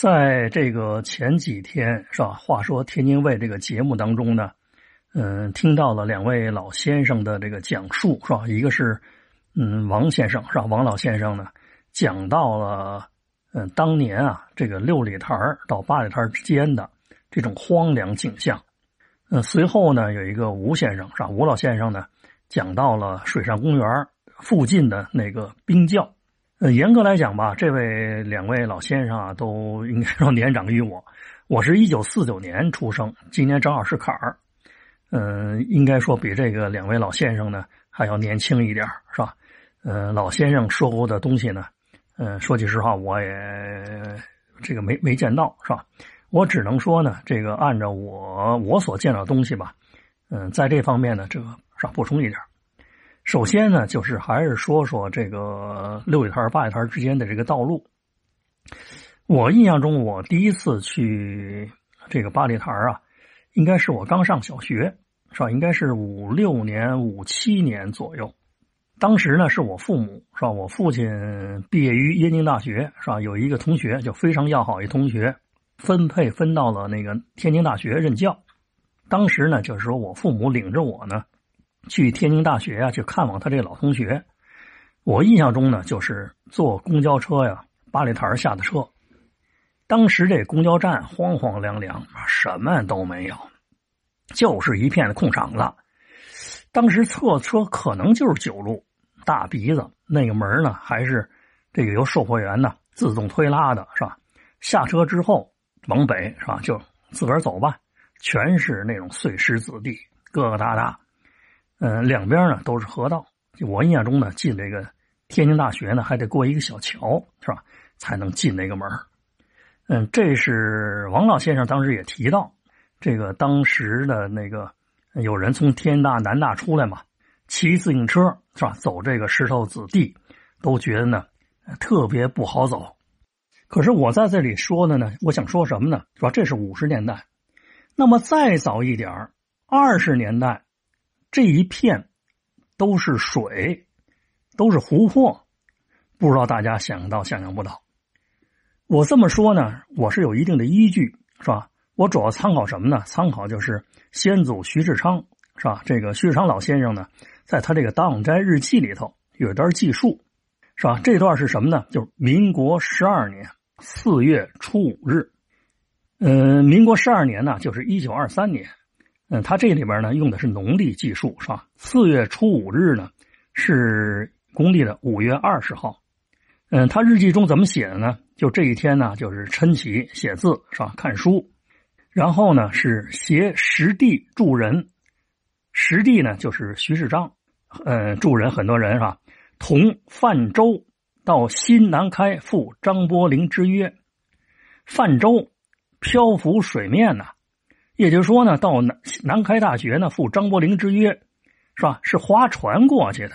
在这个前几天是吧？话说天津卫这个节目当中呢，嗯，听到了两位老先生的这个讲述是吧？一个是嗯王先生是吧？王老先生呢讲到了嗯当年啊这个六里台到八里台之间的这种荒凉景象。嗯，随后呢有一个吴先生是吧？吴老先生呢讲到了水上公园附近的那个冰窖。呃，严格来讲吧，这位两位老先生啊，都应该说年长于我。我是一九四九年出生，今年正好是坎儿。嗯，应该说比这个两位老先生呢还要年轻一点，是吧？呃，老先生说过的东西呢，嗯，说句实话，我也这个没没见到，是吧？我只能说呢，这个按照我我所见到的东西吧，嗯，在这方面呢，这个是吧，补充一点。首先呢，就是还是说说这个六里台、八里台之间的这个道路。我印象中，我第一次去这个八里台啊，应该是我刚上小学，是吧？应该是五六年、五七年左右。当时呢，是我父母，是吧？我父亲毕业于燕京大学，是吧？有一个同学就非常要好一同学，分配分到了那个天津大学任教。当时呢，就是说我父母领着我呢。去天津大学呀，去看望他这个老同学。我印象中呢，就是坐公交车呀，八里台下的车。当时这公交站荒荒凉凉，什么都没有，就是一片空场子。当时侧车可能就是九路大鼻子，那个门呢还是这个由售货员呢自动推拉的，是吧？下车之后往北是吧，就自个儿走吧，全是那种碎石子地，疙疙瘩瘩。嗯，两边呢都是河道。我印象中呢，进这个天津大学呢，还得过一个小桥，是吧？才能进那个门嗯，这是王老先生当时也提到，这个当时的那个有人从天大、南大出来嘛，骑自行车是吧？走这个石头子地，都觉得呢特别不好走。可是我在这里说的呢，我想说什么呢？是吧？这是五十年代，那么再早一点二十年代。这一片都是水，都是湖泊，不知道大家想到想象不到。我这么说呢，我是有一定的依据，是吧？我主要参考什么呢？参考就是先祖徐世昌，是吧？这个徐世昌老先生呢，在他这个《当斋日记》里头有一段记述，是吧？这段是什么呢？就是民国十二年四月初五日，嗯，民国十二年呢，就是一九二三年。嗯，他这里边呢用的是农历计数，是吧？四月初五日呢是公历的五月二十号。嗯，他日记中怎么写的呢？就这一天呢，就是晨起写字，是吧？看书，然后呢是携实地助人，实地呢就是徐世章，呃，助人很多人是吧？同泛舟到新南开赴张伯苓之约，泛舟漂浮水面呢。也就是说呢，到南南开大学呢赴张伯苓之约，是吧？是划船过去的。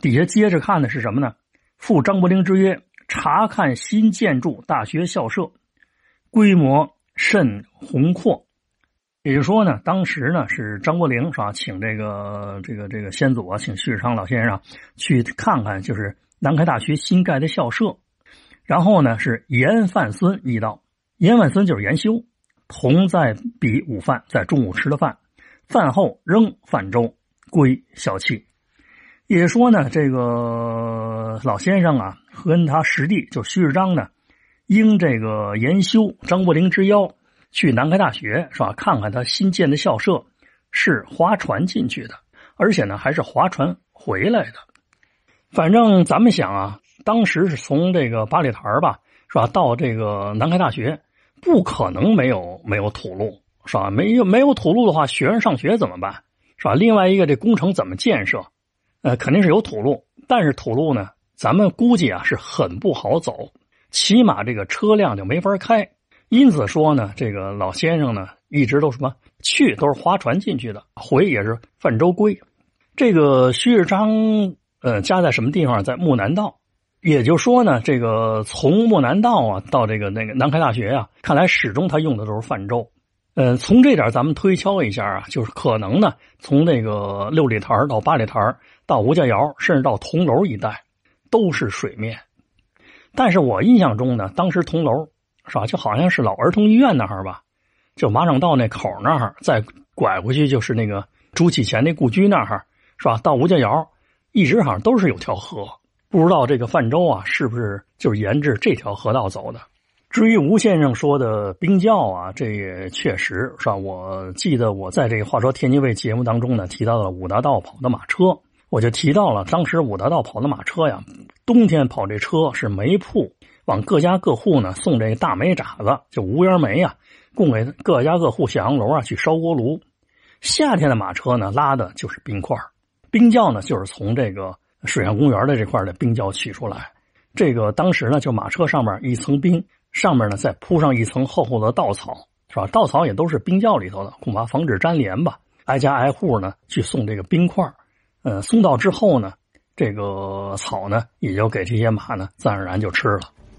底下接着看的是什么呢？赴张伯苓之约，查看新建筑大学校舍，规模甚宏阔。也就是说呢，当时呢是张伯苓是吧，请这个这个这个先祖啊，请徐世昌老先生去看看，就是南开大学新盖的校舍。然后呢是严范孙一道，严范孙就是严修。同在比午饭，在中午吃了饭，饭后仍泛舟归小憩。也说呢，这个老先生啊，和他师弟就徐世章呢，应这个研修张伯苓之邀，去南开大学是吧？看看他新建的校舍，是划船进去的，而且呢，还是划船回来的。反正咱们想啊，当时是从这个八里台吧，是吧，到这个南开大学。不可能没有没有土路是吧？没有没有土路的话，学生上学怎么办是吧？另外一个，这工程怎么建设？呃，肯定是有土路，但是土路呢，咱们估计啊是很不好走，起码这个车辆就没法开。因此说呢，这个老先生呢一直都什么去都是划船进去的，回也是泛舟归。这个徐世昌呃家在什么地方？在木南道。也就说呢，这个从莫南道啊到这个那个南开大学呀，看来始终他用的都是泛舟。呃，从这点咱们推敲一下啊，就是可能呢，从那个六里台到八里台到吴家窑，甚至到铜楼一带，都是水面。但是我印象中呢，当时铜楼是吧？就好像是老儿童医院那儿吧，就马场道那口那儿，再拐过去就是那个朱启贤那故居那儿，是吧？到吴家窑，一直好像都是有条河，不知道这个泛舟啊，是不是就是沿着这条河道走的？至于吴先生说的冰窖啊，这也确实是吧？我记得我在这个《话说天津卫》节目当中呢，提到了五大道跑的马车，我就提到了当时五大道跑的马车呀，冬天跑这车是煤铺往各家各户呢送这个大煤渣子，就无烟煤啊，供给各家各户小洋楼啊去烧锅炉。夏天的马车呢，拉的就是冰块冰窖呢就是从这个水上公园的这块的冰窖取出来。这个当时呢，就马车上面一层冰。上面呢，再铺上一层厚厚的稻草，是吧？稻草也都是冰窖里头的，恐怕防止粘连吧。挨家挨户呢去送这个冰块呃，送到之后呢，这个草呢也就给这些马呢自然而然就吃了。